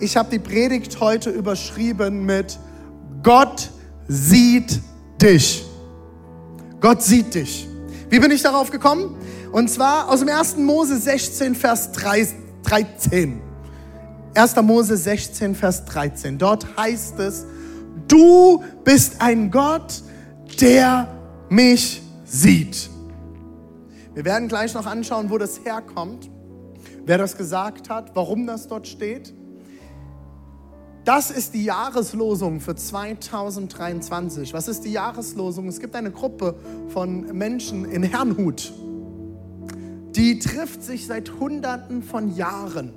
Ich habe die Predigt heute überschrieben mit Gott sieht dich. Gott sieht dich. Wie bin ich darauf gekommen? Und zwar aus dem 1. Mose 16, Vers 13. 1. Mose 16, Vers 13. Dort heißt es, du bist ein Gott, der mich sieht. Wir werden gleich noch anschauen, wo das herkommt, wer das gesagt hat, warum das dort steht. Das ist die Jahreslosung für 2023. Was ist die Jahreslosung? Es gibt eine Gruppe von Menschen in Herrnhut, die trifft sich seit Hunderten von Jahren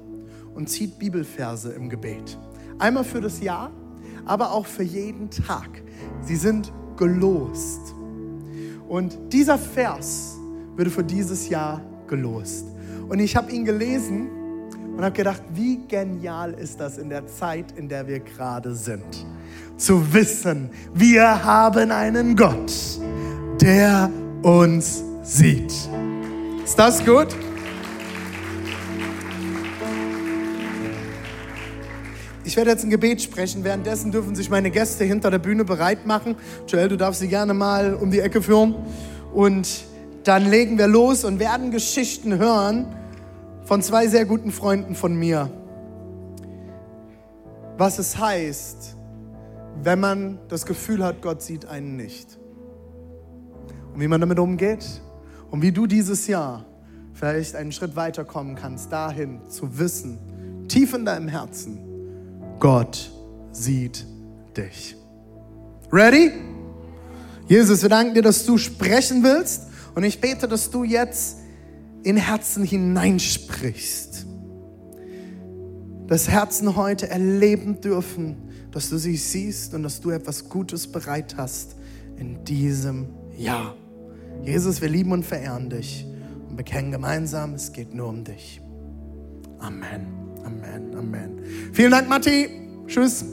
und zieht Bibelverse im Gebet. Einmal für das Jahr, aber auch für jeden Tag. Sie sind gelost. Und dieser Vers würde für dieses Jahr gelost. Und ich habe ihn gelesen und habe gedacht, wie genial ist das in der Zeit, in der wir gerade sind. Zu wissen, wir haben einen Gott, der uns sieht. Ist das gut? Ich werde jetzt ein Gebet sprechen. Währenddessen dürfen sich meine Gäste hinter der Bühne bereit machen. Joel, du darfst sie gerne mal um die Ecke führen. Und dann legen wir los und werden Geschichten hören, von zwei sehr guten Freunden von mir, was es heißt, wenn man das Gefühl hat, Gott sieht einen nicht. Und wie man damit umgeht und wie du dieses Jahr vielleicht einen Schritt weiterkommen kannst, dahin zu wissen, tief in deinem Herzen, Gott sieht dich. Ready? Jesus, wir danken dir, dass du sprechen willst und ich bete, dass du jetzt in Herzen hineinsprichst. Dass Herzen heute erleben dürfen, dass du sie siehst und dass du etwas Gutes bereit hast in diesem Jahr. Jesus, wir lieben und verehren dich und bekennen gemeinsam, es geht nur um dich. Amen, Amen, Amen. Vielen Dank, Matti. Tschüss.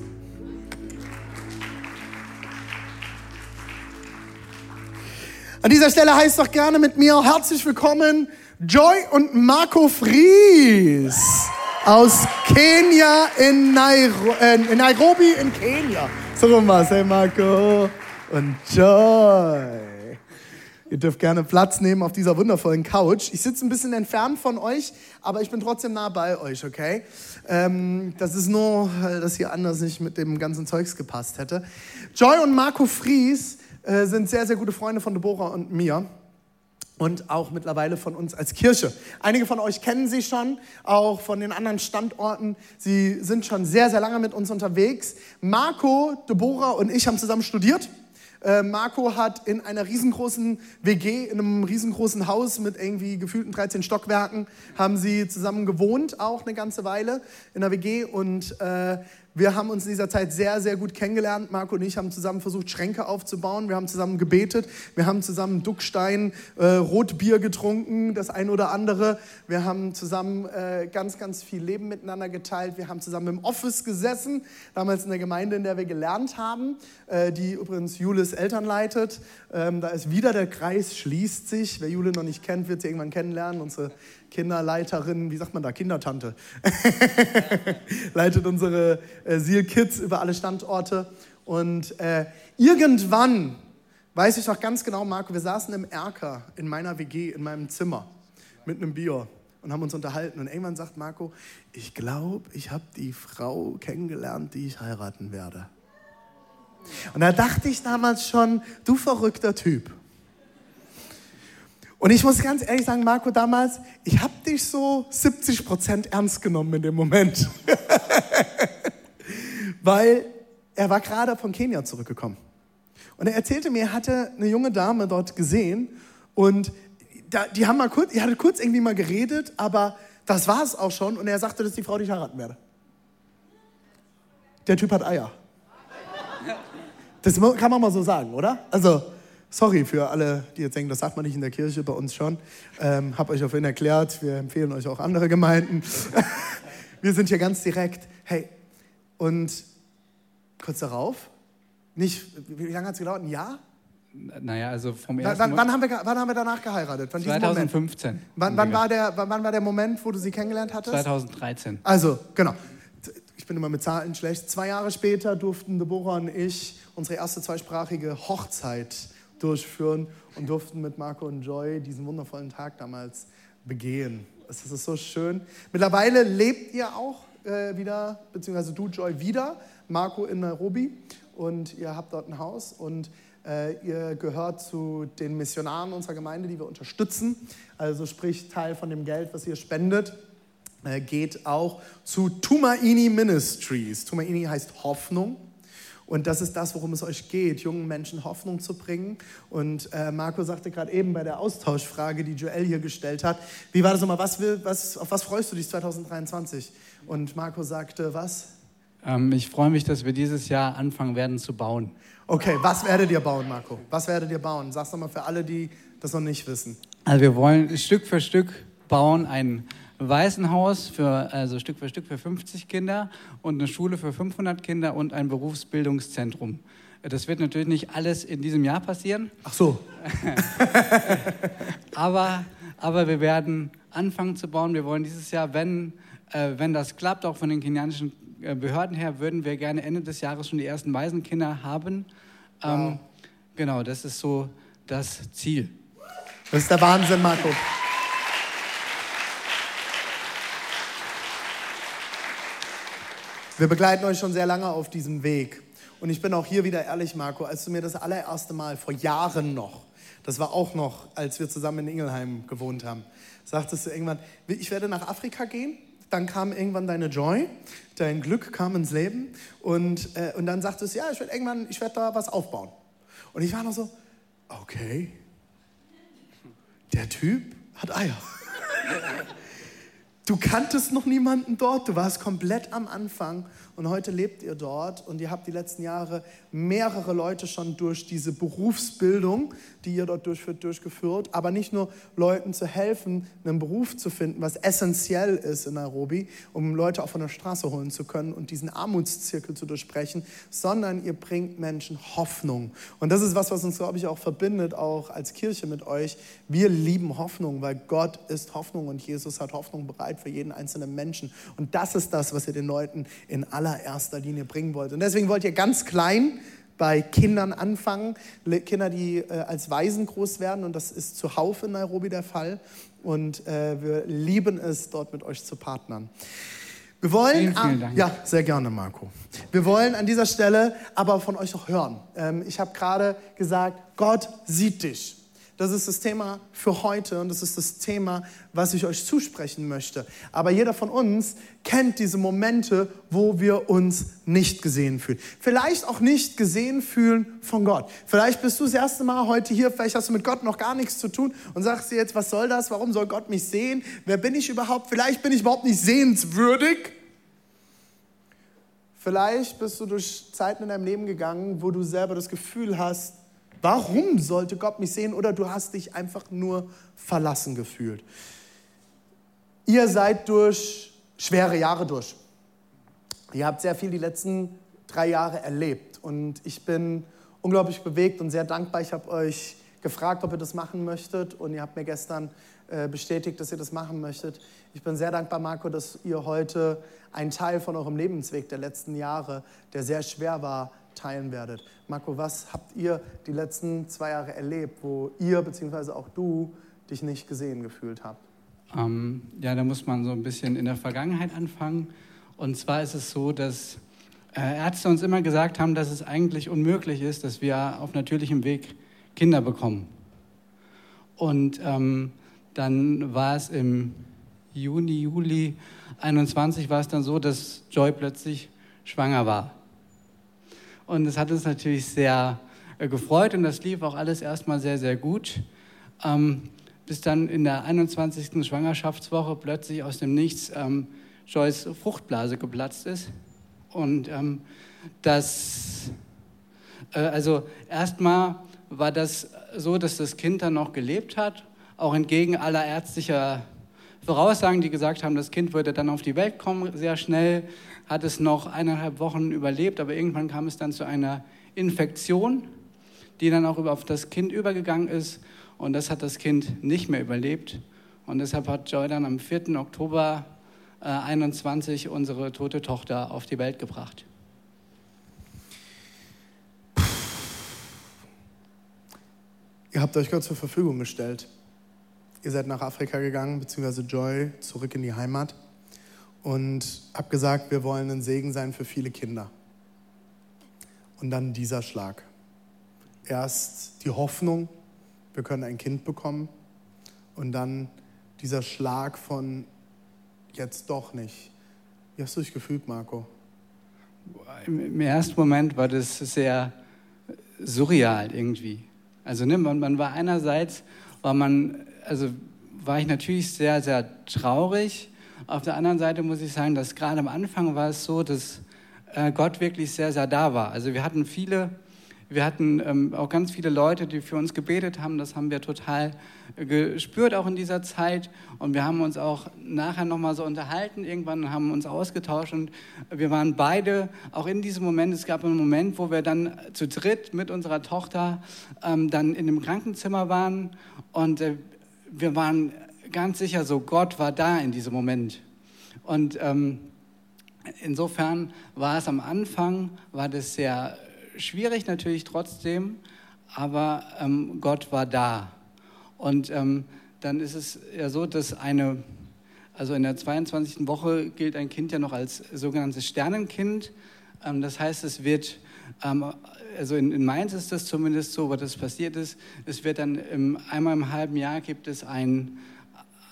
An dieser Stelle heißt doch gerne mit mir herzlich willkommen Joy und Marco Fries aus Kenia in, Nairo äh, in Nairobi in Kenia. So rum was, hey Marco und Joy. Ihr dürft gerne Platz nehmen auf dieser wundervollen Couch. Ich sitze ein bisschen entfernt von euch, aber ich bin trotzdem nah bei euch, okay? Ähm, das ist nur, dass hier anders nicht mit dem ganzen Zeugs gepasst hätte. Joy und Marco Fries äh, sind sehr, sehr gute Freunde von Deborah und mir und auch mittlerweile von uns als Kirche. Einige von euch kennen sie schon, auch von den anderen Standorten. Sie sind schon sehr, sehr lange mit uns unterwegs. Marco, Deborah und ich haben zusammen studiert. Äh, Marco hat in einer riesengroßen WG, in einem riesengroßen Haus mit irgendwie gefühlten 13 Stockwerken, haben sie zusammen gewohnt, auch eine ganze Weile in der WG. Und äh, wir haben uns in dieser Zeit sehr, sehr gut kennengelernt. Marco und ich haben zusammen versucht, Schränke aufzubauen. Wir haben zusammen gebetet. Wir haben zusammen Duckstein, äh, Rotbier getrunken, das ein oder andere. Wir haben zusammen äh, ganz, ganz viel Leben miteinander geteilt. Wir haben zusammen im Office gesessen, damals in der Gemeinde, in der wir gelernt haben, äh, die übrigens Julis Eltern leitet. Ähm, da ist wieder der Kreis, schließt sich. Wer Jule noch nicht kennt, wird sie irgendwann kennenlernen. Unsere Kinderleiterin, wie sagt man da, Kindertante, leitet unsere äh, Seal Kids über alle Standorte. Und äh, irgendwann, weiß ich noch ganz genau, Marco, wir saßen im Erker in meiner WG, in meinem Zimmer mit einem Bier und haben uns unterhalten. Und irgendwann sagt Marco, ich glaube, ich habe die Frau kennengelernt, die ich heiraten werde. Und da dachte ich damals schon, du verrückter Typ. Und ich muss ganz ehrlich sagen, Marco, damals, ich habe dich so 70 Prozent ernst genommen in dem Moment. Weil er war gerade von Kenia zurückgekommen. Und er erzählte mir, er hatte eine junge Dame dort gesehen und die haben mal kurz, die hatte kurz irgendwie mal geredet, aber das war es auch schon. Und er sagte, dass die Frau dich heiraten werde. Der Typ hat Eier. Das kann man mal so sagen, oder? Also, sorry für alle, die jetzt denken, das sagt man nicht in der Kirche, bei uns schon. Ähm, hab euch auf jeden erklärt, wir empfehlen euch auch andere Gemeinden. wir sind hier ganz direkt. Hey, und kurz darauf, nicht, wie lange hat es gedauert? Ein Jahr? Naja, also vom ersten wann, wann, haben wir, wann haben wir danach geheiratet? Wann 2015. Wann, wann, war der, wann war der Moment, wo du sie kennengelernt hattest? 2013. Also, genau. Ich bin immer mit Zahlen schlecht. Zwei Jahre später durften Deborah und ich unsere erste zweisprachige Hochzeit durchführen und durften mit Marco und Joy diesen wundervollen Tag damals begehen. Es ist so schön. Mittlerweile lebt ihr auch äh, wieder, beziehungsweise du, Joy, wieder. Marco in Nairobi und ihr habt dort ein Haus und äh, ihr gehört zu den Missionaren unserer Gemeinde, die wir unterstützen. Also sprich, Teil von dem Geld, was ihr spendet, äh, geht auch zu Tumaini Ministries. Tumaini heißt Hoffnung. Und das ist das, worum es euch geht, jungen Menschen Hoffnung zu bringen. Und äh, Marco sagte gerade eben bei der Austauschfrage, die Joel hier gestellt hat, wie war das nochmal, was will, was, auf was freust du dich 2023? Und Marco sagte, was? Ähm, ich freue mich, dass wir dieses Jahr anfangen werden zu bauen. Okay, was werdet ihr bauen, Marco? Was werdet ihr bauen? Sag's nochmal für alle, die das noch nicht wissen. Also wir wollen Stück für Stück bauen ein Waisenhaus für, also Stück für Stück für 50 Kinder und eine Schule für 500 Kinder und ein Berufsbildungszentrum. Das wird natürlich nicht alles in diesem Jahr passieren. Ach so. aber, aber wir werden anfangen zu bauen. Wir wollen dieses Jahr, wenn, äh, wenn das klappt, auch von den kenianischen äh, Behörden her, würden wir gerne Ende des Jahres schon die ersten Waisenkinder haben. Ähm, wow. Genau, das ist so das Ziel. Das ist der Wahnsinn, Marco. Wir begleiten euch schon sehr lange auf diesem Weg. Und ich bin auch hier wieder ehrlich, Marco, als du mir das allererste Mal vor Jahren noch, das war auch noch, als wir zusammen in Ingelheim gewohnt haben, sagtest du irgendwann, ich werde nach Afrika gehen. Dann kam irgendwann deine Joy, dein Glück kam ins Leben und, äh, und dann sagtest du, ja, ich werde irgendwann, ich werde da was aufbauen. Und ich war noch so, okay, der Typ hat Eier. Du kanntest noch niemanden dort, du warst komplett am Anfang und heute lebt ihr dort und ihr habt die letzten Jahre mehrere Leute schon durch diese Berufsbildung, die ihr dort durchführt, durchgeführt, aber nicht nur Leuten zu helfen, einen Beruf zu finden, was essentiell ist in Nairobi, um Leute auch von der Straße holen zu können und diesen Armutszirkel zu durchbrechen, sondern ihr bringt Menschen Hoffnung. Und das ist was, was uns, glaube ich, auch verbindet, auch als Kirche mit euch. Wir lieben Hoffnung, weil Gott ist Hoffnung und Jesus hat Hoffnung bereit für jeden einzelnen Menschen. Und das ist das, was ihr den Leuten in allererster Linie bringen wollt. Und deswegen wollt ihr ganz klein bei Kindern anfangen, Kinder, die äh, als Waisen groß werden. Und das ist zuhauf in Nairobi der Fall. Und äh, wir lieben es, dort mit euch zu partnern. Wir wollen, vielen, vielen Dank. ja, sehr gerne, Marco. Wir wollen an dieser Stelle aber von euch auch hören. Ähm, ich habe gerade gesagt, Gott sieht dich. Das ist das Thema für heute und das ist das Thema, was ich euch zusprechen möchte. Aber jeder von uns kennt diese Momente, wo wir uns nicht gesehen fühlen. Vielleicht auch nicht gesehen fühlen von Gott. Vielleicht bist du das erste Mal heute hier, vielleicht hast du mit Gott noch gar nichts zu tun und sagst dir jetzt, was soll das? Warum soll Gott mich sehen? Wer bin ich überhaupt? Vielleicht bin ich überhaupt nicht sehenswürdig. Vielleicht bist du durch Zeiten in deinem Leben gegangen, wo du selber das Gefühl hast, Warum sollte Gott mich sehen? Oder du hast dich einfach nur verlassen gefühlt. Ihr seid durch schwere Jahre durch. Ihr habt sehr viel die letzten drei Jahre erlebt. Und ich bin unglaublich bewegt und sehr dankbar. Ich habe euch gefragt, ob ihr das machen möchtet. Und ihr habt mir gestern äh, bestätigt, dass ihr das machen möchtet. Ich bin sehr dankbar, Marco, dass ihr heute einen Teil von eurem Lebensweg der letzten Jahre, der sehr schwer war, teilen werdet. Marco, was habt ihr die letzten zwei Jahre erlebt, wo ihr bzw. auch du dich nicht gesehen gefühlt habt? Ähm, ja, da muss man so ein bisschen in der Vergangenheit anfangen. Und zwar ist es so, dass äh, Ärzte uns immer gesagt haben, dass es eigentlich unmöglich ist, dass wir auf natürlichem Weg Kinder bekommen. Und ähm, dann war es im Juni, Juli 21 war es dann so, dass Joy plötzlich schwanger war. Und es hat uns natürlich sehr äh, gefreut und das lief auch alles erstmal sehr, sehr gut. Ähm, bis dann in der 21. Schwangerschaftswoche plötzlich aus dem Nichts ähm, Joyce Fruchtblase geplatzt ist. Und ähm, das Äh, also erstmal war das so, dass das Kind dann noch gelebt hat, auch entgegen aller ärztlicher Voraussagen, die gesagt haben, das Kind würde dann auf die Welt kommen sehr schnell, hat es noch eineinhalb Wochen überlebt, aber irgendwann kam es dann zu einer Infektion, die dann auch auf das Kind übergegangen ist und das hat das Kind nicht mehr überlebt und deshalb hat Joy dann am 4. Oktober äh, 21 unsere tote Tochter auf die Welt gebracht. Ihr habt euch Gott zur Verfügung gestellt. Ihr seid nach Afrika gegangen, beziehungsweise Joy zurück in die Heimat und habt gesagt, wir wollen ein Segen sein für viele Kinder. Und dann dieser Schlag. Erst die Hoffnung, wir können ein Kind bekommen und dann dieser Schlag von jetzt doch nicht. Wie hast du dich gefühlt, Marco? Im ersten Moment war das sehr surreal irgendwie. Also ne, man, man war einerseits, war man, also war ich natürlich sehr, sehr traurig. Auf der anderen Seite muss ich sagen, dass gerade am Anfang war es so, dass äh, Gott wirklich sehr, sehr da war. Also wir hatten viele wir hatten ähm, auch ganz viele Leute, die für uns gebetet haben. Das haben wir total gespürt, auch in dieser Zeit. Und wir haben uns auch nachher nochmal so unterhalten, irgendwann haben uns ausgetauscht. Und wir waren beide auch in diesem Moment. Es gab einen Moment, wo wir dann zu dritt mit unserer Tochter ähm, dann in dem Krankenzimmer waren. Und äh, wir waren ganz sicher so, Gott war da in diesem Moment. Und ähm, insofern war es am Anfang, war das sehr schwierig natürlich trotzdem, aber ähm, Gott war da. Und ähm, dann ist es ja so, dass eine, also in der 22. Woche gilt ein Kind ja noch als sogenanntes Sternenkind. Ähm, das heißt, es wird, ähm, also in, in, Mainz ist das zumindest so, wo das passiert ist, es wird dann im, einmal im halben Jahr gibt es ein,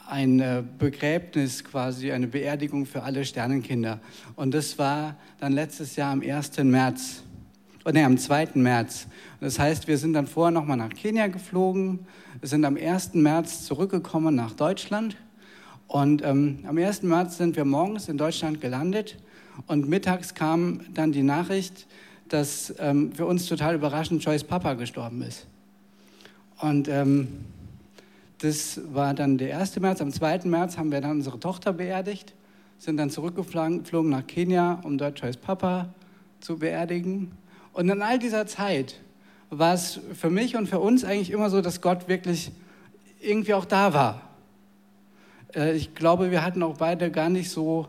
ein äh, Begräbnis quasi, eine Beerdigung für alle Sternenkinder. Und das war dann letztes Jahr am 1. März oh, nee, am 2. März. Das heißt, wir sind dann vorher nochmal nach Kenia geflogen, sind am 1. März zurückgekommen nach Deutschland. Und ähm, am 1. März sind wir morgens in Deutschland gelandet und mittags kam dann die Nachricht, dass ähm, für uns total überraschend Joyce Papa gestorben ist. Und ähm, das war dann der 1. März. Am 2. März haben wir dann unsere Tochter beerdigt, sind dann zurückgeflogen nach Kenia, um dort Joyce Papa zu beerdigen. Und in all dieser Zeit war es für mich und für uns eigentlich immer so, dass Gott wirklich irgendwie auch da war. Äh, ich glaube, wir hatten auch beide gar nicht so,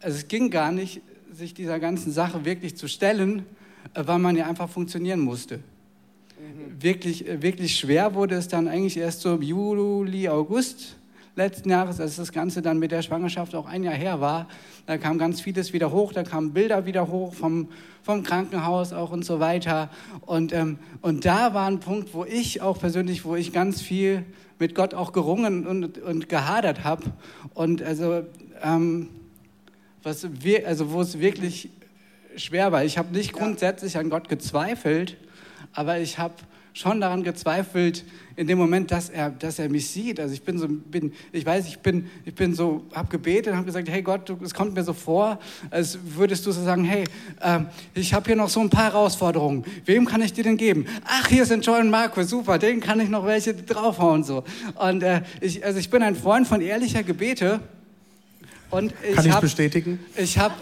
also es ging gar nicht, sich dieser ganzen Sache wirklich zu stellen, weil man ja einfach funktionieren musste. Mhm. Wirklich, äh, wirklich schwer wurde es dann eigentlich erst so im Juli, August letzten Jahres, als das Ganze dann mit der Schwangerschaft auch ein Jahr her war. Da kam ganz vieles wieder hoch, da kamen Bilder wieder hoch vom, vom Krankenhaus auch und so weiter. Und, ähm, und da war ein Punkt, wo ich auch persönlich, wo ich ganz viel mit Gott auch gerungen und, und gehadert habe. Und also, ähm, was wir, also wo es wirklich schwer war. Ich habe nicht grundsätzlich an Gott gezweifelt, aber ich habe schon daran gezweifelt, in dem Moment, dass er, dass er mich sieht. Also ich bin so, bin, ich weiß, ich bin, ich bin so, habe gebetet und habe gesagt, hey Gott, es kommt mir so vor, als würdest du so sagen, hey, äh, ich habe hier noch so ein paar Herausforderungen. Wem kann ich dir denn geben? Ach, hier sind Joy und Marco, super, denen kann ich noch welche draufhauen so. Und äh, ich, also ich bin ein Freund von ehrlicher Gebete. Und ich Kann ich hab, bestätigen? Ich habe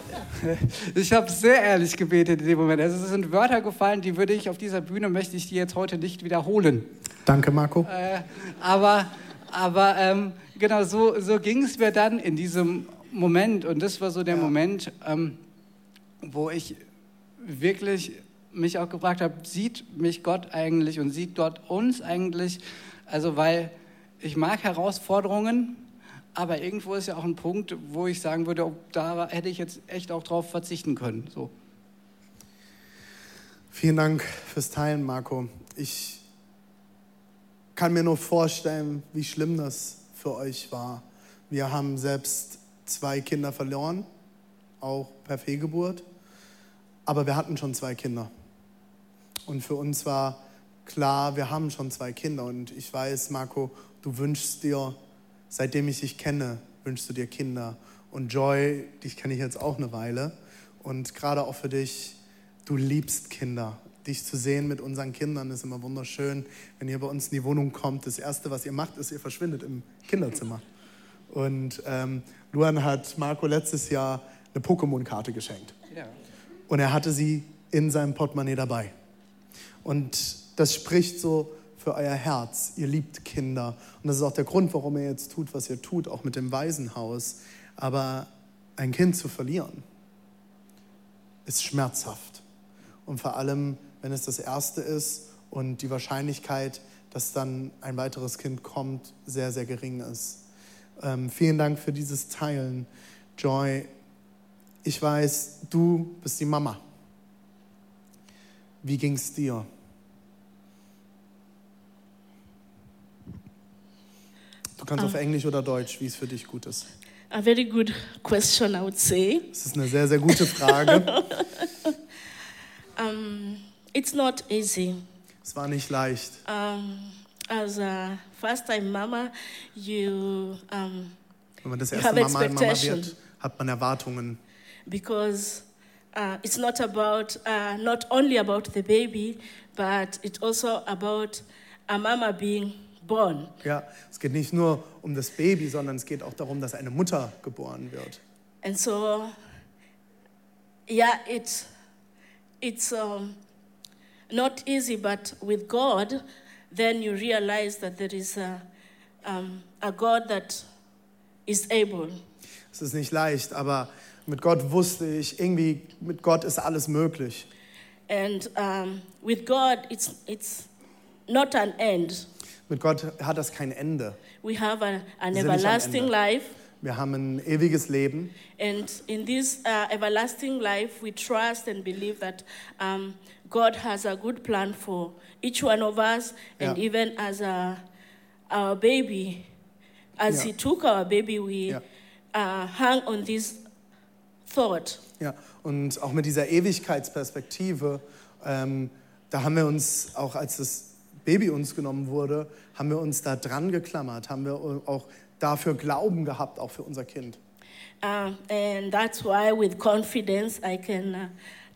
ich hab sehr ehrlich gebetet in dem Moment. Also es sind Wörter gefallen, die würde ich auf dieser Bühne, möchte ich die jetzt heute nicht wiederholen. Danke, Marco. Äh, aber aber ähm, genau so, so ging es mir dann in diesem Moment. Und das war so der ja. Moment, ähm, wo ich wirklich mich auch gefragt habe, sieht mich Gott eigentlich und sieht Gott uns eigentlich? Also weil ich mag Herausforderungen, aber irgendwo ist ja auch ein Punkt, wo ich sagen würde, da hätte ich jetzt echt auch drauf verzichten können. So. Vielen Dank fürs Teilen, Marco. Ich kann mir nur vorstellen, wie schlimm das für euch war. Wir haben selbst zwei Kinder verloren, auch per Fehlgeburt, aber wir hatten schon zwei Kinder. Und für uns war klar, wir haben schon zwei Kinder. Und ich weiß, Marco, du wünschst dir Seitdem ich dich kenne, wünschst du dir Kinder. Und Joy, dich kenne ich jetzt auch eine Weile. Und gerade auch für dich, du liebst Kinder. dich zu sehen mit unseren Kindern ist immer wunderschön. Wenn ihr bei uns in die Wohnung kommt, das Erste, was ihr macht, ist, ihr verschwindet im Kinderzimmer. Und ähm, Luan hat Marco letztes Jahr eine Pokémon-Karte geschenkt. Ja. Und er hatte sie in seinem Portemonnaie dabei. Und das spricht so für euer Herz. Ihr liebt Kinder. Und das ist auch der Grund, warum ihr jetzt tut, was ihr tut, auch mit dem Waisenhaus. Aber ein Kind zu verlieren, ist schmerzhaft. Und vor allem, wenn es das erste ist und die Wahrscheinlichkeit, dass dann ein weiteres Kind kommt, sehr, sehr gering ist. Ähm, vielen Dank für dieses Teilen, Joy. Ich weiß, du bist die Mama. Wie ging es dir? Du kannst auf Englisch oder Deutsch, wie es für dich gut ist. A very good question, I would say. Das ist eine sehr, sehr gute Frage. Um, it's not easy. es war nicht leicht. Um, as a first-time mama, you um, Wenn man das erste Mal Mama wird, hat man Erwartungen. because uh, it's not about uh, not only about the baby, but it's also about a mama being born. Ja, es geht nicht nur um das Baby, sondern es geht auch darum, dass eine Mutter geboren wird. And so, yeah, it's it's um, not easy, but with God, then you realize that there is a, um, a God that is able. Es ist nicht leicht, aber mit Gott wusste ich, irgendwie mit Gott ist alles möglich. And um, with God, it's, it's not an end. Mit Gott hat das kein Ende. We have an am everlasting life. Wir haben ein ewiges Leben And in this uh, everlasting life, we trust and believe that um, God has a good plan for each one of us, and Yeah. even as a, our baby, as Yeah. He took our baby, we Ja. uh, hung on this thought. Ja, und auch mit dieser Ewigkeitsperspektive, ähm, da haben wir uns, auch als das Baby uns genommen wurde, haben wir uns da dran geklammert, haben wir auch dafür Glauben gehabt, auch für unser Kind. Um, and that's why, with confidence, I can uh,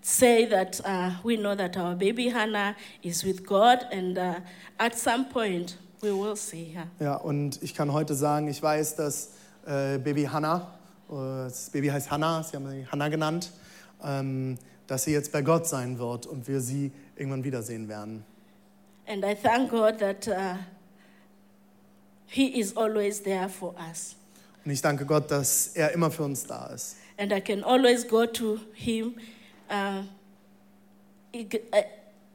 say that uh, we know that our baby Hannah is with God, and uh, at some point, we will see her. Ja, und ich kann heute sagen, ich weiß, dass äh, Baby Hannah, äh, das Baby heißt Hannah, sie haben sie Hannah genannt, ähm, dass sie jetzt bei Gott sein wird und wir sie irgendwann wiedersehen werden. And I thank God that uh, He is always there for us. Und ich danke Gott, dass er immer für uns da ist. And I can always go to Him. Uh, it, uh,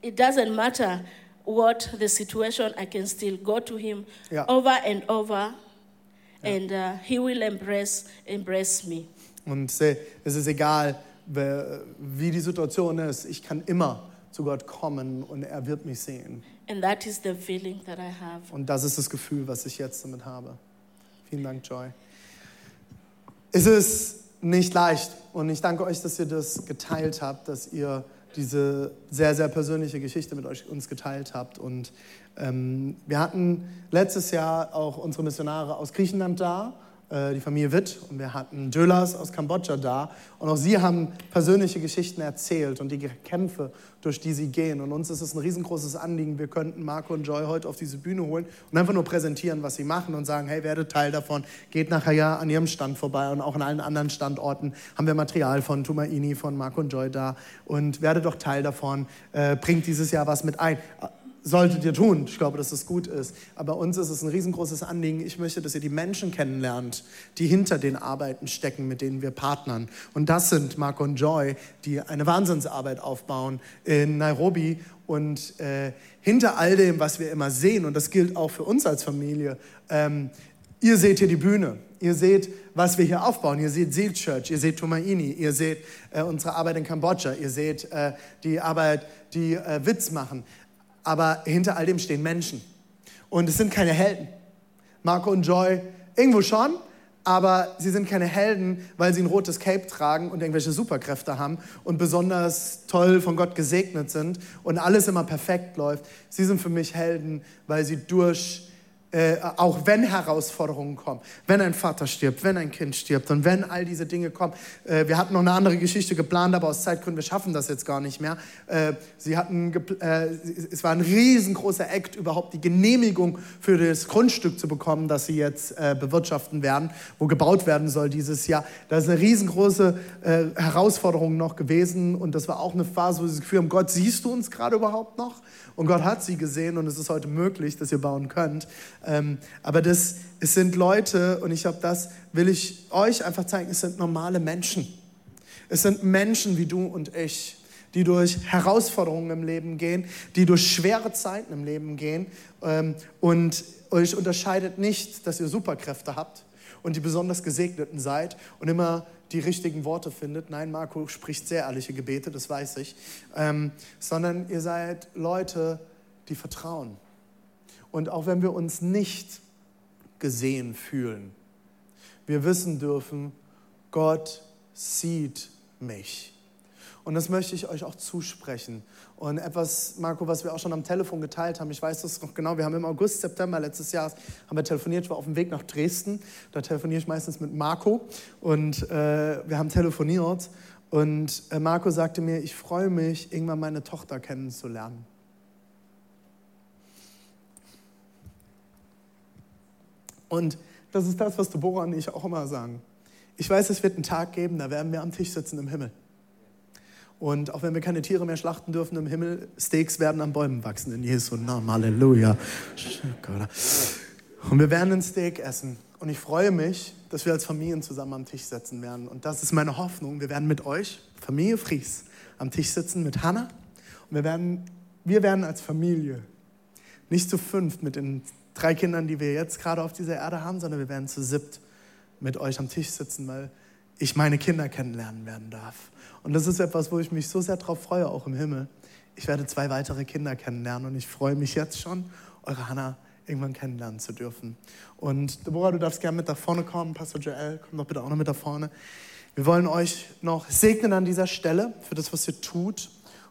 it doesn't matter what the situation, I can still go to Him Ja. over and over, and uh, He will embrace, embrace me. Und es ist egal, wie die Situation ist, ich kann immer zu Gott kommen und er wird mich sehen. And that is the feeling that I have. Und das ist das Gefühl, was ich jetzt damit habe. Vielen Dank, Joy. Es ist nicht leicht und ich danke euch, dass ihr das geteilt habt, dass ihr diese sehr, sehr persönliche Geschichte mit euch, uns geteilt habt. Und ähm, wir hatten letztes Jahr auch unsere Missionare aus Griechenland da, äh, die Familie Witt, und wir hatten Dölas aus Kambodscha da. Und auch sie haben persönliche Geschichten erzählt und die Kämpfe, durch die sie gehen. Und uns ist es ein riesengroßes Anliegen, wir könnten Marco und Joy heute auf diese Bühne holen und einfach nur präsentieren, was sie machen und sagen, hey, werdet Teil davon, geht nachher ja an ihrem Stand vorbei und auch an allen anderen Standorten haben wir Material von Tumaini, von Marco und Joy da und werdet doch Teil davon, äh, bringt dieses Jahr was mit ein. Solltet ihr tun, ich glaube, dass es gut ist. Aber uns ist es ein riesengroßes Anliegen. Ich möchte, dass ihr die Menschen kennenlernt, die hinter den Arbeiten stecken, mit denen wir partnern. Und das sind Marco und Joy, die eine Wahnsinnsarbeit aufbauen in Nairobi. Und äh, hinter all dem, was wir immer sehen, und das gilt auch für uns als Familie, ähm, ihr seht hier die Bühne. Ihr seht, was wir hier aufbauen. Ihr seht Seal Church, ihr seht Tumaini, ihr seht äh, unsere Arbeit in Kambodscha, ihr seht äh, die Arbeit, die äh, Witz machen. Aber hinter all dem stehen Menschen. Und es sind keine Helden. Marco und Joy irgendwo schon, aber sie sind keine Helden, weil sie ein rotes Cape tragen und irgendwelche Superkräfte haben und besonders toll von Gott gesegnet sind und alles immer perfekt läuft. Sie sind für mich Helden, weil sie durch äh, auch wenn Herausforderungen kommen, wenn ein Vater stirbt, wenn ein Kind stirbt und wenn all diese Dinge kommen. Äh, wir hatten noch eine andere Geschichte geplant, aber aus Zeitgründen, wir schaffen das jetzt gar nicht mehr. Äh, sie hatten, äh, es war ein riesengroßer Act, überhaupt die Genehmigung für das Grundstück zu bekommen, das sie jetzt äh, bewirtschaften werden, wo gebaut werden soll dieses Jahr. Das ist eine riesengroße Herausforderung noch gewesen und das war auch eine Phase, wo sie das Gefühl haben, Gott, siehst du uns gerade überhaupt noch? Und Gott hat sie gesehen und es ist heute möglich, dass ihr bauen könnt. Ähm, aber das, es sind Leute, und ich glaube, das will ich euch einfach zeigen, es sind normale Menschen. Es sind Menschen wie du und ich, die durch Herausforderungen im Leben gehen, die durch schwere Zeiten im Leben gehen. Ähm, und euch unterscheidet nicht, dass ihr Superkräfte habt und die besonders Gesegneten seid und immer die richtigen Worte findet. Nein, Marco spricht sehr ehrliche Gebete, das weiß ich. Ähm, sondern ihr seid Leute, die vertrauen. Und auch wenn wir uns nicht gesehen fühlen, wir wissen dürfen, Gott sieht mich. Und das möchte ich euch auch zusprechen. Und etwas, Marco, was wir auch schon am Telefon geteilt haben, ich weiß das noch genau, wir haben im August, September letztes Jahres haben wir telefoniert, ich war auf dem Weg nach Dresden, da telefoniere ich meistens mit Marco und äh, wir haben telefoniert und äh, Marco sagte mir, ich freue mich, irgendwann meine Tochter kennenzulernen. Und das ist das, was Deborah und ich auch immer sagen. Ich weiß, es wird einen Tag geben, da werden wir am Tisch sitzen im Himmel. Und auch wenn wir keine Tiere mehr schlachten dürfen im Himmel, Steaks werden an Bäumen wachsen in Jesu Namen. Halleluja. Und wir werden ein Steak essen. Und ich freue mich, dass wir als Familien zusammen am Tisch sitzen werden. Und das ist meine Hoffnung. Wir werden mit euch, Familie Fries, am Tisch sitzen mit Hannah. Und wir werden, wir werden als Familie nicht zu fünft mit den drei Kindern, die wir jetzt gerade auf dieser Erde haben, sondern wir werden zu siebt mit euch am Tisch sitzen, weil ich meine Kinder kennenlernen werden darf. Und das ist etwas, wo ich mich so sehr darauf freue, auch im Himmel. Ich werde zwei weitere Kinder kennenlernen und ich freue mich jetzt schon, eure Hannah irgendwann kennenlernen zu dürfen. Und Deborah, du darfst gerne mit da vorne kommen. Pastor Joel, komm doch bitte auch noch mit da vorne. Wir wollen euch noch segnen an dieser Stelle für das, was ihr tut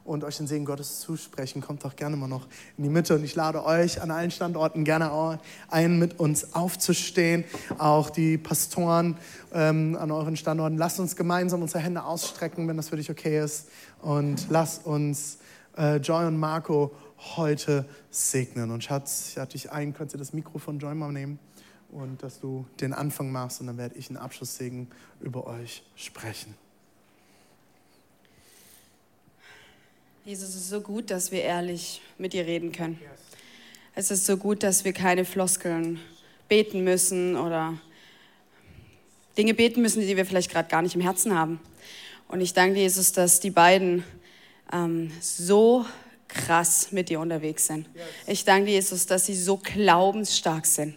und euch den Segen Gottes zusprechen. Kommt doch gerne mal noch in die Mitte und ich lade euch an allen Standorten gerne ein, mit uns aufzustehen. Auch die Pastoren ähm, an euren Standorten. Lasst uns gemeinsam unsere Hände ausstrecken, wenn das für dich okay ist. Und lasst uns äh, Joy und Marco heute segnen. Und Schatz, ich hatte dich ein, könnt ihr das Mikro von Joy mal nehmen? Und dass du den Anfang machst und dann werde ich einen Abschlusssegen über euch sprechen. Jesus, es ist so gut, dass wir ehrlich mit dir reden können. Es ist so gut, dass wir keine Floskeln beten müssen oder Dinge beten müssen, die wir vielleicht gerade gar nicht im Herzen haben. Und ich danke Jesus, dass die beiden ähm, so krass mit dir unterwegs sind. Ich danke Jesus, dass sie so glaubensstark sind,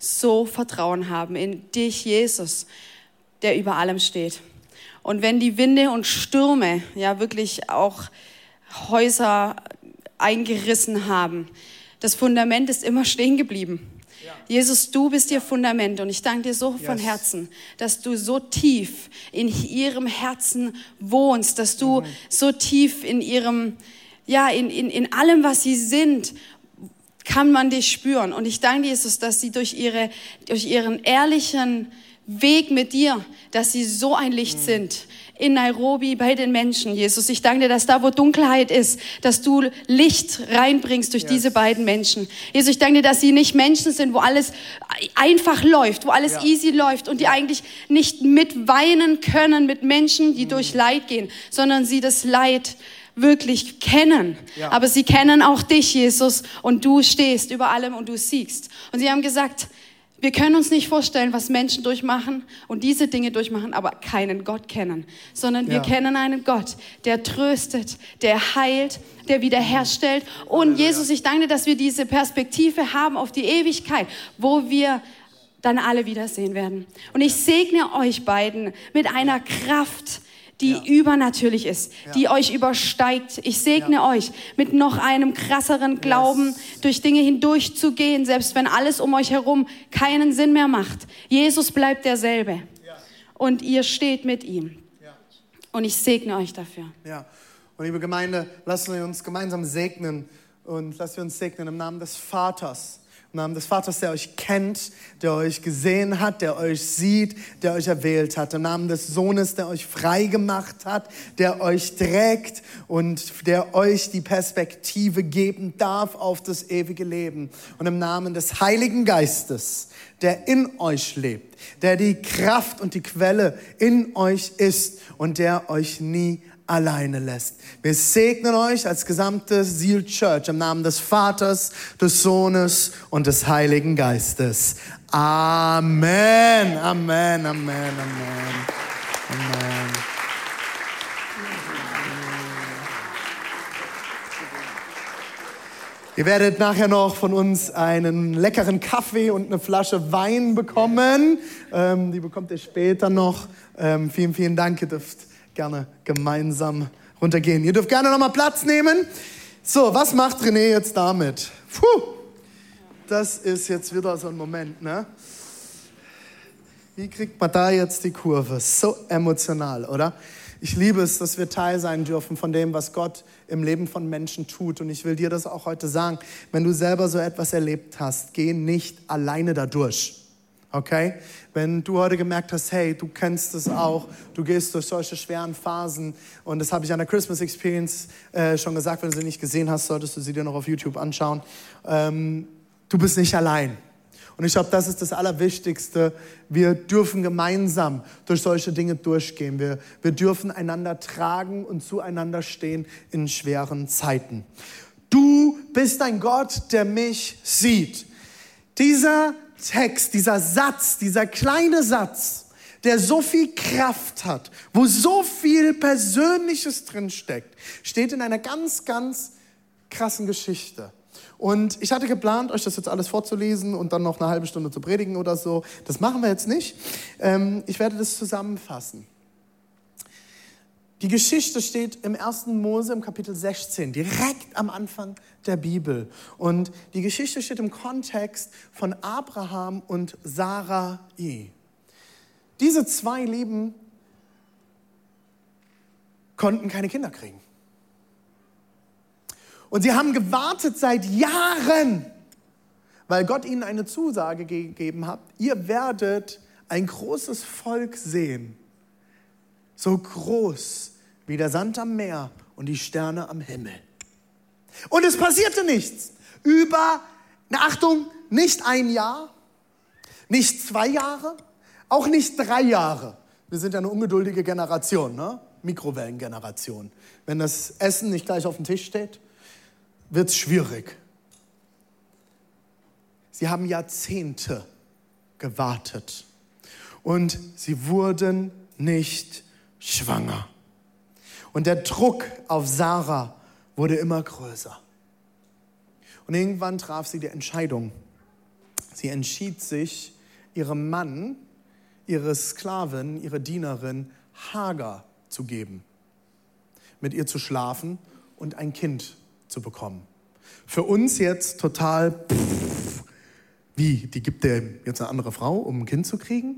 so Vertrauen haben in dich, Jesus, der über allem steht. Und wenn die Winde und Stürme ja wirklich auch Häuser eingerissen haben. Das Fundament ist immer stehen geblieben. Ja. Jesus, du bist ihr Fundament und ich danke dir so von yes. Herzen, dass du so tief in ihrem Herzen wohnst, dass du mhm. so tief in ihrem, ja, in, in, in allem, was sie sind, kann man dich spüren. Und ich danke dir, Jesus, dass sie durch, ihre, durch ihren ehrlichen Weg mit dir, dass sie so ein Licht mhm. sind, in Nairobi bei den Menschen, Jesus. Ich danke dir, dass da, wo Dunkelheit ist, dass du Licht reinbringst durch yes. diese beiden Menschen. Jesus, ich danke dir, dass sie nicht Menschen sind, wo alles einfach läuft, wo alles ja. easy läuft und die eigentlich nicht mitweinen können mit Menschen, die mhm. durch Leid gehen, sondern sie das Leid wirklich kennen. Ja. Aber sie kennen auch dich, Jesus, und du stehst über allem und du siegst. Und sie haben gesagt, wir können uns nicht vorstellen, was Menschen durchmachen und diese Dinge durchmachen, aber keinen Gott kennen, sondern wir ja. kennen einen Gott, der tröstet, der heilt, der wiederherstellt. Und Jesus, ich danke dir, dass wir diese Perspektive haben auf die Ewigkeit, wo wir dann alle wiedersehen werden. Und ich segne euch beiden mit einer Kraft, die ja. übernatürlich ist, ja. die euch übersteigt. Ich segne ja. euch mit noch einem krasseren Glauben, yes. durch Dinge hindurchzugehen, selbst wenn alles um euch herum keinen Sinn mehr macht. Jesus bleibt derselbe. Und ihr steht mit ihm. Und ich segne euch dafür. Ja. Und liebe Gemeinde, lassen wir uns gemeinsam segnen und lassen wir uns segnen im Namen des Vaters Namen des Vaters, der euch kennt, der euch gesehen hat, der euch sieht, der euch erwählt hat. Im Namen des Sohnes, der euch frei gemacht hat, der euch trägt und der euch die Perspektive geben darf auf das ewige Leben. Und im Namen des Heiligen Geistes, der in euch lebt, der die Kraft und die Quelle in euch ist und der euch nie alleine lässt. Wir segnen euch als gesamte Seal Church im Namen des Vaters, des Sohnes und des Heiligen Geistes. Amen, Amen, Amen, Amen, Amen. Ihr werdet nachher noch von uns einen leckeren Kaffee und eine Flasche Wein bekommen. Ähm, die bekommt ihr später noch. Ähm, vielen, vielen Dank. Ihr dürft gerne gemeinsam runtergehen. Ihr dürft gerne nochmal Platz nehmen. So, was macht René jetzt damit? Puh, das ist jetzt wieder so ein Moment, ne? Wie kriegt man da jetzt die Kurve? So emotional, oder? Ich liebe es, dass wir Teil sein dürfen von dem, was Gott im Leben von Menschen tut. Und ich will dir das auch heute sagen. Wenn du selber so etwas erlebt hast, geh nicht alleine dadurch. Okay? Wenn du heute gemerkt hast, hey, du kennst es auch, du gehst durch solche schweren Phasen und das habe ich an der Christmas Experience äh, schon gesagt, wenn du sie nicht gesehen hast, solltest du sie dir noch auf YouTube anschauen. Ähm, du bist nicht allein. Und ich glaube, das ist das Allerwichtigste. Wir dürfen gemeinsam durch solche Dinge durchgehen. Wir, wir dürfen einander tragen und zueinander stehen in schweren Zeiten. Du bist ein Gott, der mich sieht. Dieser Text, dieser Satz, dieser kleine Satz, der so viel Kraft hat, wo so viel Persönliches drinsteckt, steht in einer ganz, ganz krassen Geschichte. Und ich hatte geplant, euch das jetzt alles vorzulesen und dann noch eine halbe Stunde zu predigen oder so. Das machen wir jetzt nicht. Ähm, ich werde das zusammenfassen. Die Geschichte steht im 1. Mose im Kapitel 16, direkt am Anfang der Bibel. Und die Geschichte steht im Kontext von Abraham und Sarai. Diese zwei Lieben konnten keine Kinder kriegen. Und sie haben gewartet seit Jahren, weil Gott ihnen eine Zusage gegeben hat, ihr werdet ein großes Volk sehen, so groß wie der Sand am Meer und die Sterne am Himmel. Und es passierte nichts. Über, Achtung, nicht ein Jahr, nicht zwei Jahre, auch nicht drei Jahre. Wir sind ja eine ungeduldige Generation, ne? Mikrowellengeneration. Wenn das Essen nicht gleich auf dem Tisch steht, wird es schwierig. Sie haben Jahrzehnte gewartet und sie wurden nicht schwanger. Und der Druck auf Sarah wurde immer größer. Und irgendwann traf sie die Entscheidung. Sie entschied sich, ihrem Mann, ihre Sklavin, ihre Dienerin Hagar zu geben, mit ihr zu schlafen und ein Kind zu bekommen. Für uns jetzt total, pff, wie, die gibt der jetzt eine andere Frau, um ein Kind zu kriegen?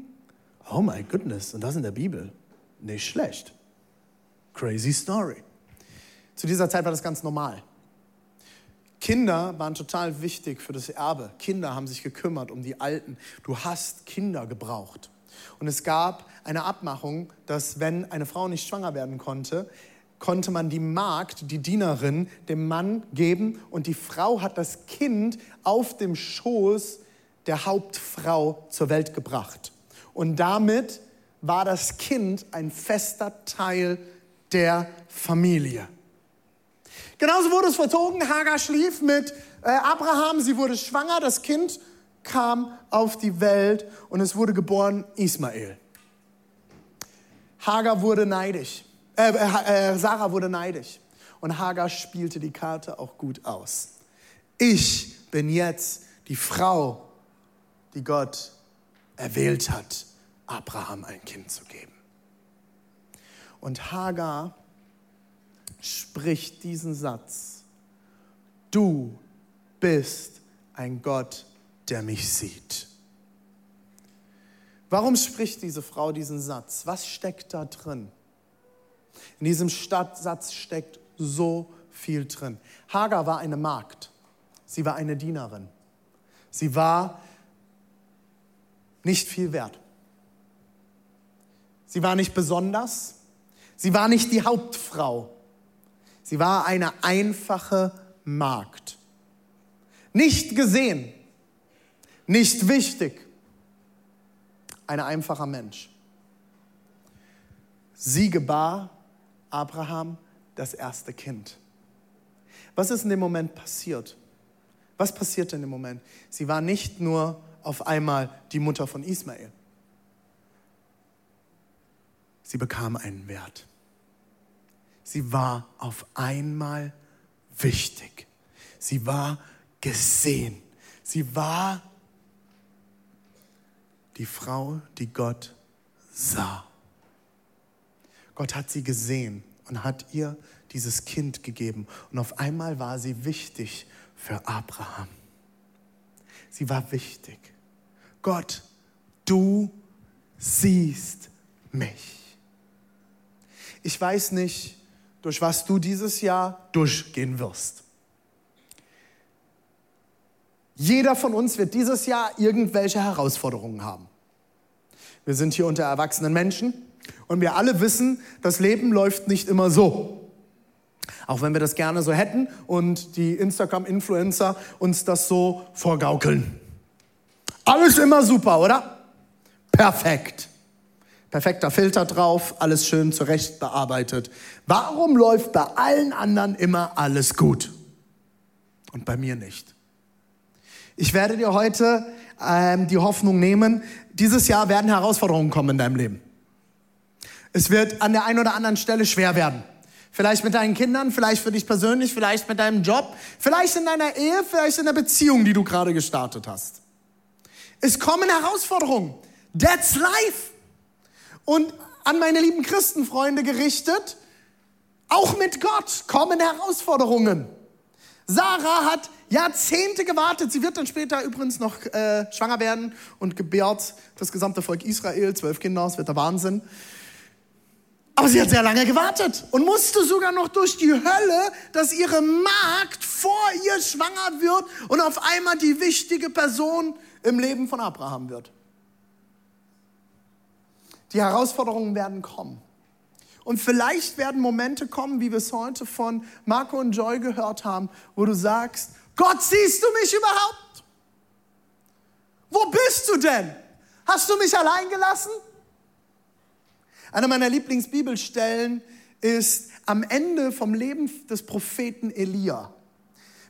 Oh my goodness, und das in der Bibel. Nicht schlecht. Crazy Story. Zu dieser Zeit war das ganz normal. Kinder waren total wichtig für das Erbe. Kinder haben sich gekümmert um die Alten. Du hast Kinder gebraucht. Und es gab eine Abmachung, dass wenn eine Frau nicht schwanger werden konnte, konnte man die Magd, die Dienerin, dem Mann geben und die Frau hat das Kind auf dem Schoß der Hauptfrau zur Welt gebracht. Und damit war das Kind ein fester Teil der Familie. Genauso wurde es verzogen. Hagar schlief mit äh, Abraham, sie wurde schwanger, das Kind kam auf die Welt und es wurde geboren Ismael. Hagar wurde neidisch. Äh, äh, äh, Sarah wurde neidisch. Und Hagar spielte die Karte auch gut aus. Ich bin jetzt die Frau, die Gott erwählt hat, Abraham ein Kind zu geben. Und Hagar spricht diesen Satz. Du bist ein Gott, der mich sieht. Warum spricht diese Frau diesen Satz? Was steckt da drin? In diesem Satz steckt so viel drin. Hagar war eine Magd. Sie war eine Dienerin. Sie war nicht viel wert. Sie war nicht besonders. Sie war nicht die Hauptfrau. Sie war eine einfache Magd. Nicht gesehen, nicht wichtig. Ein einfacher Mensch. Sie gebar Abraham das erste Kind. Was ist in dem Moment passiert? Was passierte in dem Moment? Sie war nicht nur auf einmal die Mutter von Ismael. Sie bekam einen Wert. Sie war auf einmal wichtig. Sie war gesehen. Sie war die Frau, die Gott sah. Gott hat sie gesehen und hat ihr dieses Kind gegeben. Und auf einmal war sie wichtig für Abraham. Sie war wichtig. Gott, du siehst mich. Ich weiß nicht, durch was du dieses Jahr durchgehen wirst. Jeder von uns wird dieses Jahr irgendwelche Herausforderungen haben. Wir sind hier unter erwachsenen Menschen und wir alle wissen, das Leben läuft nicht immer so. Auch wenn wir das gerne so hätten und die Instagram-Influencer uns das so vorgaukeln. Alles immer super, oder? Perfekt. Perfekter Filter drauf, alles schön zurecht bearbeitet. Warum läuft bei allen anderen immer alles gut und bei mir nicht? Ich werde dir heute ähm, die Hoffnung nehmen, dieses Jahr werden Herausforderungen kommen in deinem Leben. Es wird an der einen oder anderen Stelle schwer werden. Vielleicht mit deinen Kindern, vielleicht für dich persönlich, vielleicht mit deinem Job, vielleicht in deiner Ehe, vielleicht in der Beziehung, die du gerade gestartet hast. Es kommen Herausforderungen. That's life. Und an meine lieben Christenfreunde gerichtet, auch mit Gott kommen Herausforderungen. Sarah hat Jahrzehnte gewartet. Sie wird dann später übrigens noch äh, schwanger werden und gebärt das gesamte Volk Israel, zwölf Kinder, es wird der Wahnsinn. Aber sie hat sehr lange gewartet und musste sogar noch durch die Hölle, dass ihre Magd vor ihr schwanger wird und auf einmal die wichtige Person im Leben von Abraham wird. Die Herausforderungen werden kommen. Und vielleicht werden Momente kommen, wie wir es heute von Marco und Joy gehört haben, wo du sagst, Gott, siehst du mich überhaupt? Wo bist du denn? Hast du mich allein gelassen? Eine meiner Lieblingsbibelstellen ist am Ende vom Leben des Propheten Elia.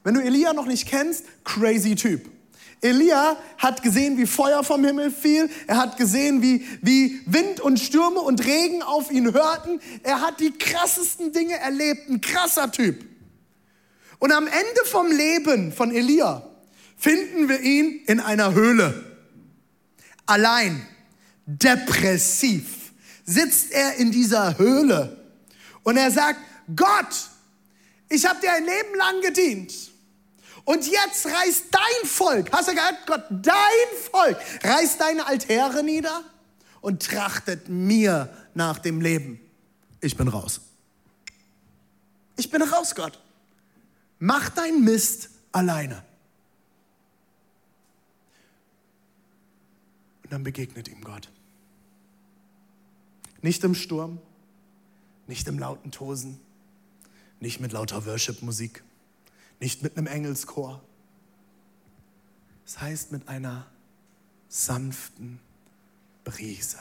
Wenn du Elia noch nicht kennst, crazy Typ. Elia hat gesehen, wie Feuer vom Himmel fiel. Er hat gesehen, wie, wie Wind und Stürme und Regen auf ihn hörten. Er hat die krassesten Dinge erlebt. Ein krasser Typ. Und am Ende vom Leben von Elia finden wir ihn in einer Höhle. Allein, depressiv, sitzt er in dieser Höhle. Und er sagt, Gott, ich habe dir ein Leben lang gedient. Und jetzt reißt dein Volk, hast du gehört, Gott, dein Volk, reißt deine Altäre nieder und trachtet mir nach dem Leben. Ich bin raus. Ich bin raus, Gott. Mach dein Mist alleine. Und dann begegnet ihm Gott. Nicht im Sturm, nicht im lauten Tosen, nicht mit lauter Worship-Musik nicht mit einem Engelschor. Es heißt mit einer sanften Brise.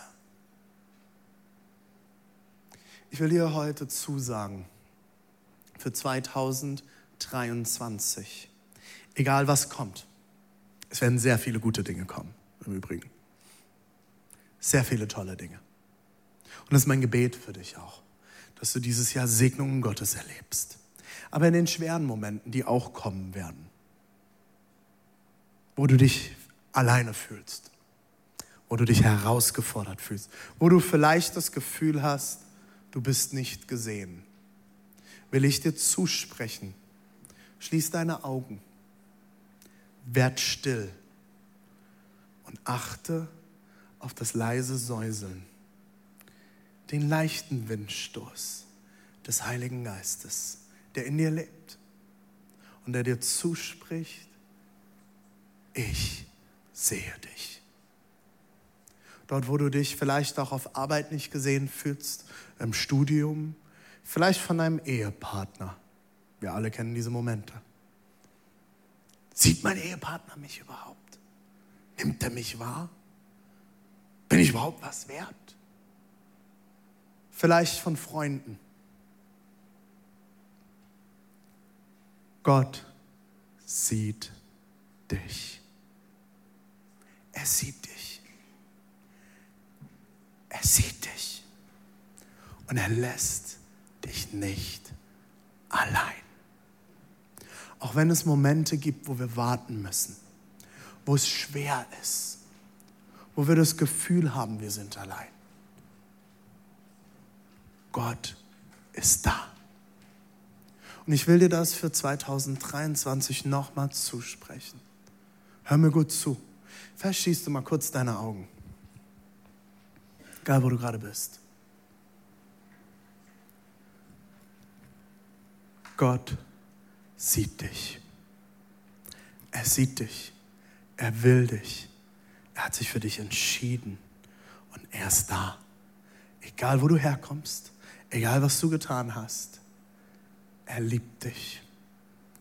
Ich will dir heute zusagen, für 2023, egal was kommt, es werden sehr viele gute Dinge kommen, im Übrigen. Sehr viele tolle Dinge. Und das ist mein Gebet für dich auch, dass du dieses Jahr Segnungen Gottes erlebst aber in den schweren Momenten, die auch kommen werden, wo du dich alleine fühlst, wo du dich herausgefordert fühlst, wo du vielleicht das Gefühl hast, du bist nicht gesehen, will ich dir zusprechen. Schließ deine Augen, werd still und achte auf das leise Säuseln, den leichten Windstoß des Heiligen Geistes der in dir lebt und der dir zuspricht, ich sehe dich. Dort, wo du dich vielleicht auch auf Arbeit nicht gesehen fühlst, im Studium, vielleicht von deinem Ehepartner. Wir alle kennen diese Momente. Sieht mein Ehepartner mich überhaupt? Nimmt er mich wahr? Bin ich überhaupt was wert? Vielleicht von Freunden. Gott sieht dich. Er sieht dich. Er sieht dich. Und er lässt dich nicht allein. Auch wenn es Momente gibt, wo wir warten müssen, wo es schwer ist, wo wir das Gefühl haben, wir sind allein. Gott ist da. Und ich will dir das für 2023 nochmal zusprechen. Hör mir gut zu. Verschließt du mal kurz deine Augen. Egal, wo du gerade bist. Gott sieht dich. Er sieht dich. Er will dich. Er hat sich für dich entschieden. Und er ist da. Egal, wo du herkommst, egal, was du getan hast, er liebt dich.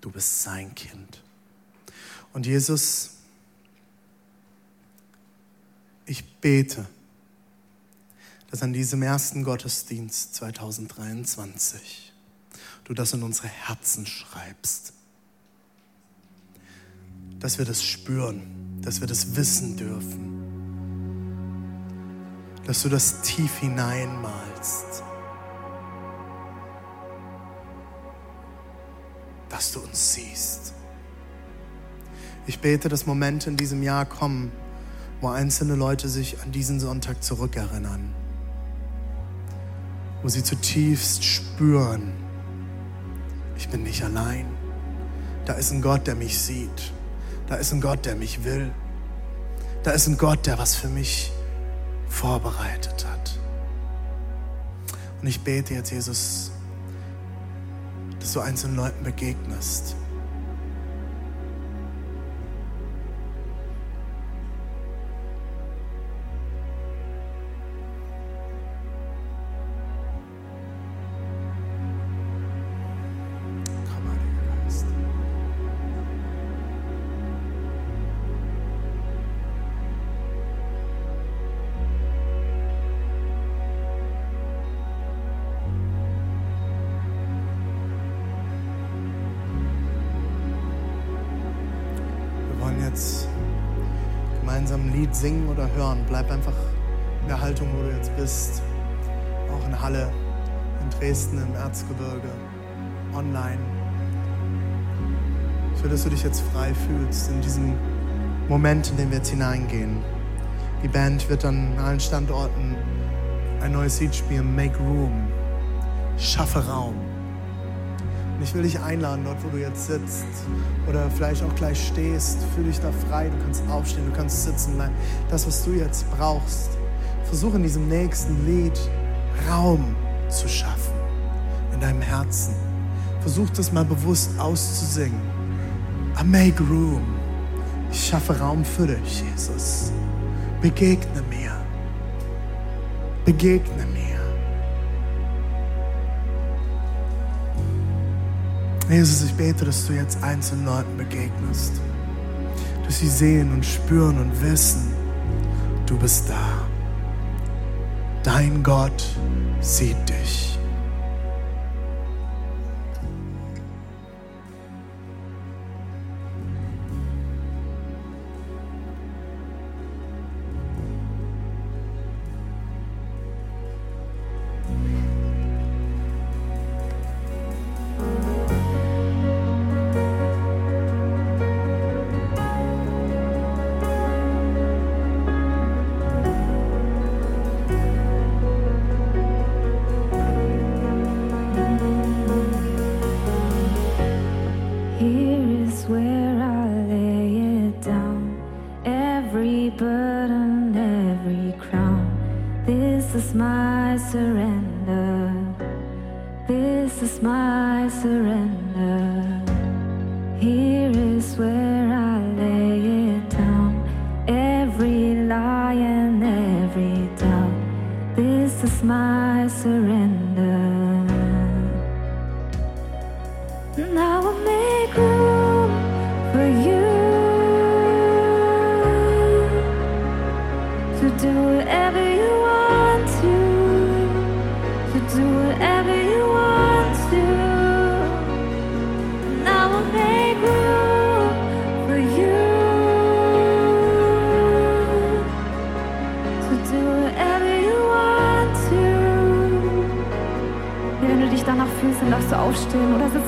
Du bist sein Kind. Und Jesus, ich bete, dass an diesem ersten Gottesdienst 2023 du das in unsere Herzen schreibst. Dass wir das spüren, dass wir das wissen dürfen. Dass du das tief hineinmalst. Dass du uns siehst. Ich bete, dass Momente in diesem Jahr kommen, wo einzelne Leute sich an diesen Sonntag zurückerinnern. Wo sie zutiefst spüren, ich bin nicht allein. Da ist ein Gott, der mich sieht. Da ist ein Gott, der mich will. Da ist ein Gott, der was für mich vorbereitet hat. Und ich bete jetzt, Jesus, dass du einzelnen Leuten begegnest. Singen oder hören. Bleib einfach in der Haltung, wo du jetzt bist. Auch in Halle, in Dresden, im Erzgebirge, online. Ich dass du dich jetzt frei fühlst in diesem Moment, in den wir jetzt hineingehen. Die Band wird an allen Standorten ein neues Lied spielen, Make Room. Schaffe Raum. Und ich will dich einladen, dort wo du jetzt sitzt oder vielleicht auch gleich stehst, fühl dich da frei, du kannst aufstehen, du kannst sitzen bleiben. Das, was du jetzt brauchst, versuch in diesem nächsten Lied Raum zu schaffen in deinem Herzen. Versuch das mal bewusst auszusingen. I make room. Ich schaffe Raum für dich, Jesus. Begegne mir. Begegne mir. Jesus, ich bete, dass du jetzt einzelnen Leuten begegnest. Dass sie sehen und spüren und wissen, du bist da. Dein Gott sieht dich. Surrender.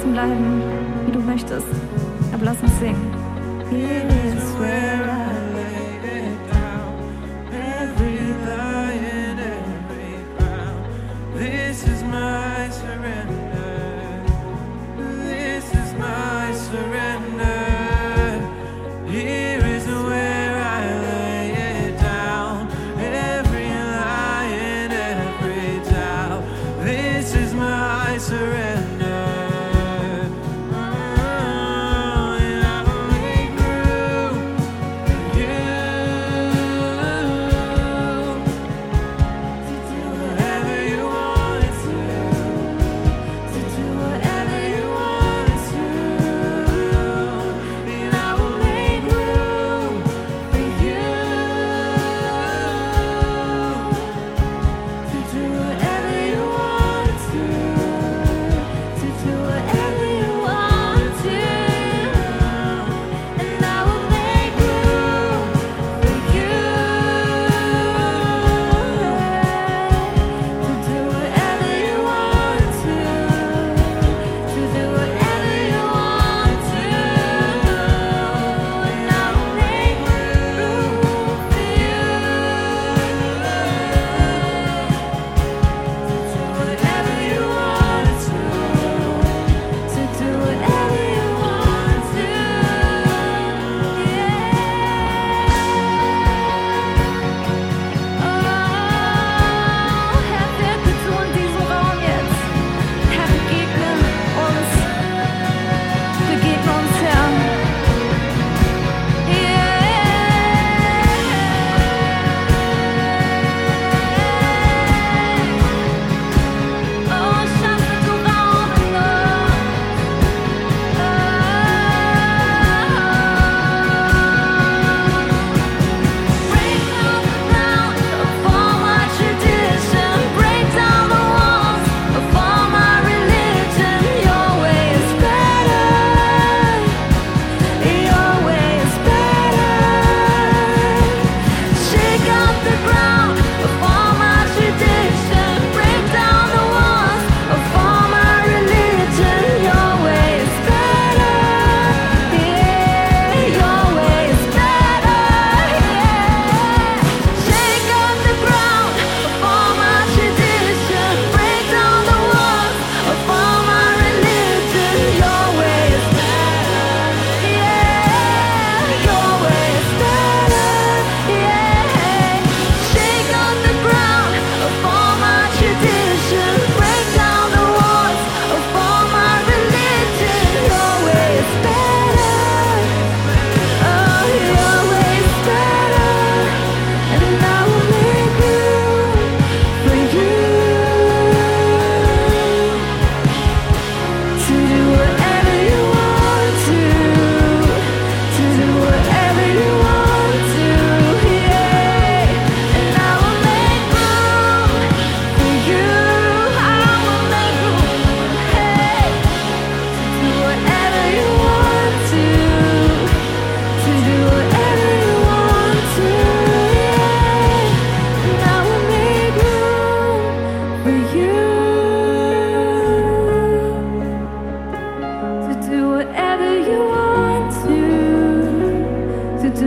draußen bleiben, wie du möchtest. Aber lass uns singen. Here is where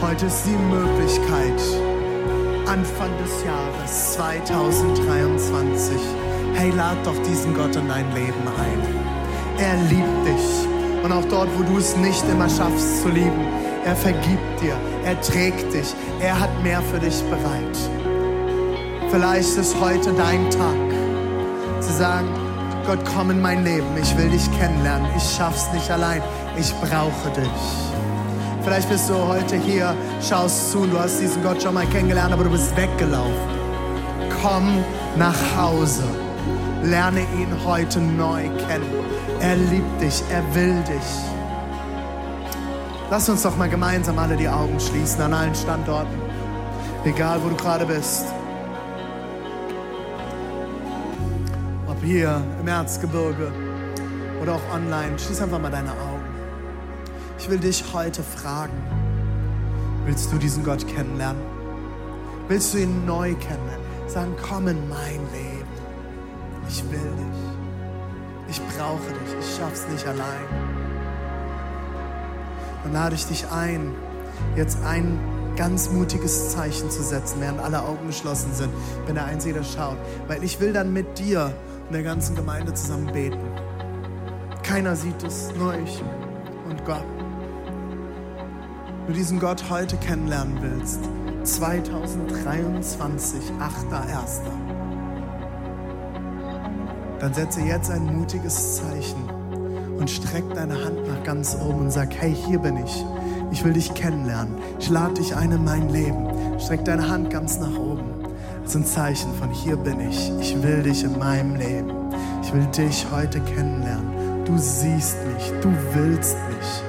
Heute ist die Möglichkeit, Anfang des Jahres 2023. Hey, lad doch diesen Gott in dein Leben ein. Er liebt dich. Und auch dort, wo du es nicht immer schaffst zu lieben, er vergibt dir, er trägt dich, er hat mehr für dich bereit. Vielleicht ist heute dein Tag, zu sagen, Gott, komm in mein Leben, ich will dich kennenlernen, ich schaff's nicht allein, ich brauche dich. Vielleicht bist du heute hier, schaust zu und du hast diesen Gott schon mal kennengelernt, aber du bist weggelaufen. Komm nach Hause. Lerne ihn heute neu kennen. Er liebt dich, er will dich. Lass uns doch mal gemeinsam alle die Augen schließen an allen Standorten, egal wo du gerade bist. Ob hier im Erzgebirge oder auch online, schließ einfach mal deine Augen. Ich will dich heute fragen. Willst du diesen Gott kennenlernen? Willst du ihn neu kennenlernen? Sagen, komm in mein Leben. Ich will dich. Ich brauche dich. Ich schaff's nicht allein. Dann lade ich dich ein, jetzt ein ganz mutiges Zeichen zu setzen, während alle Augen geschlossen sind, wenn der Einzige das schaut. Weil ich will dann mit dir und der ganzen Gemeinde zusammen beten. Keiner sieht es, nur ich und Gott. Du diesen Gott heute kennenlernen willst, 2023, 8.1., dann setze jetzt ein mutiges Zeichen und streck deine Hand nach ganz oben und sag, hey, hier bin ich. Ich will dich kennenlernen. Ich lade dich ein in mein Leben. Streck deine Hand ganz nach oben. Das ist ein Zeichen von hier bin ich. Ich will dich in meinem Leben. Ich will dich heute kennenlernen. Du siehst mich. Du willst mich.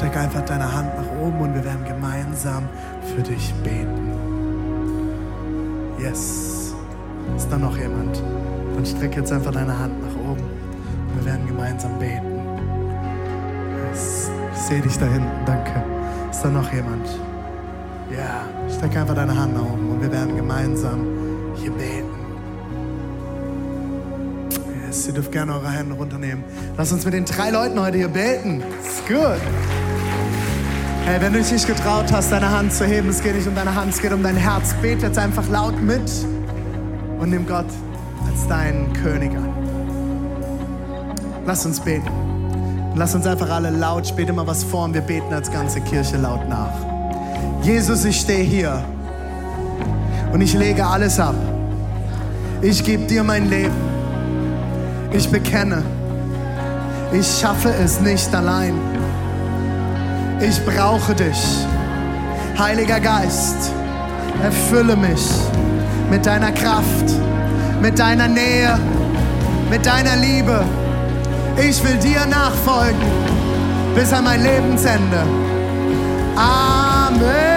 Streck einfach deine Hand nach oben und wir werden gemeinsam für dich beten. Yes. Ist da noch jemand? Dann streck jetzt einfach deine Hand nach oben und wir werden gemeinsam beten. Yes. Ich sehe dich da hinten, danke. Ist da noch jemand? Ja, streck einfach deine Hand nach oben und wir werden gemeinsam hier beten. Yes, ihr dürft gerne eure Hände runternehmen. Lass uns mit den drei Leuten heute hier beten. Ist gut. Hey, wenn du dich nicht getraut hast, deine Hand zu heben, es geht nicht um deine Hand, es geht um dein Herz. Bet jetzt einfach laut mit und nimm Gott als deinen König an. Lass uns beten. Lass uns einfach alle laut, spät immer was vor und wir beten als ganze Kirche laut nach. Jesus, ich stehe hier und ich lege alles ab. Ich gebe dir mein Leben. Ich bekenne, ich schaffe es nicht allein. Ich brauche dich. Heiliger Geist, erfülle mich mit deiner Kraft, mit deiner Nähe, mit deiner Liebe. Ich will dir nachfolgen bis an mein Lebensende. Amen.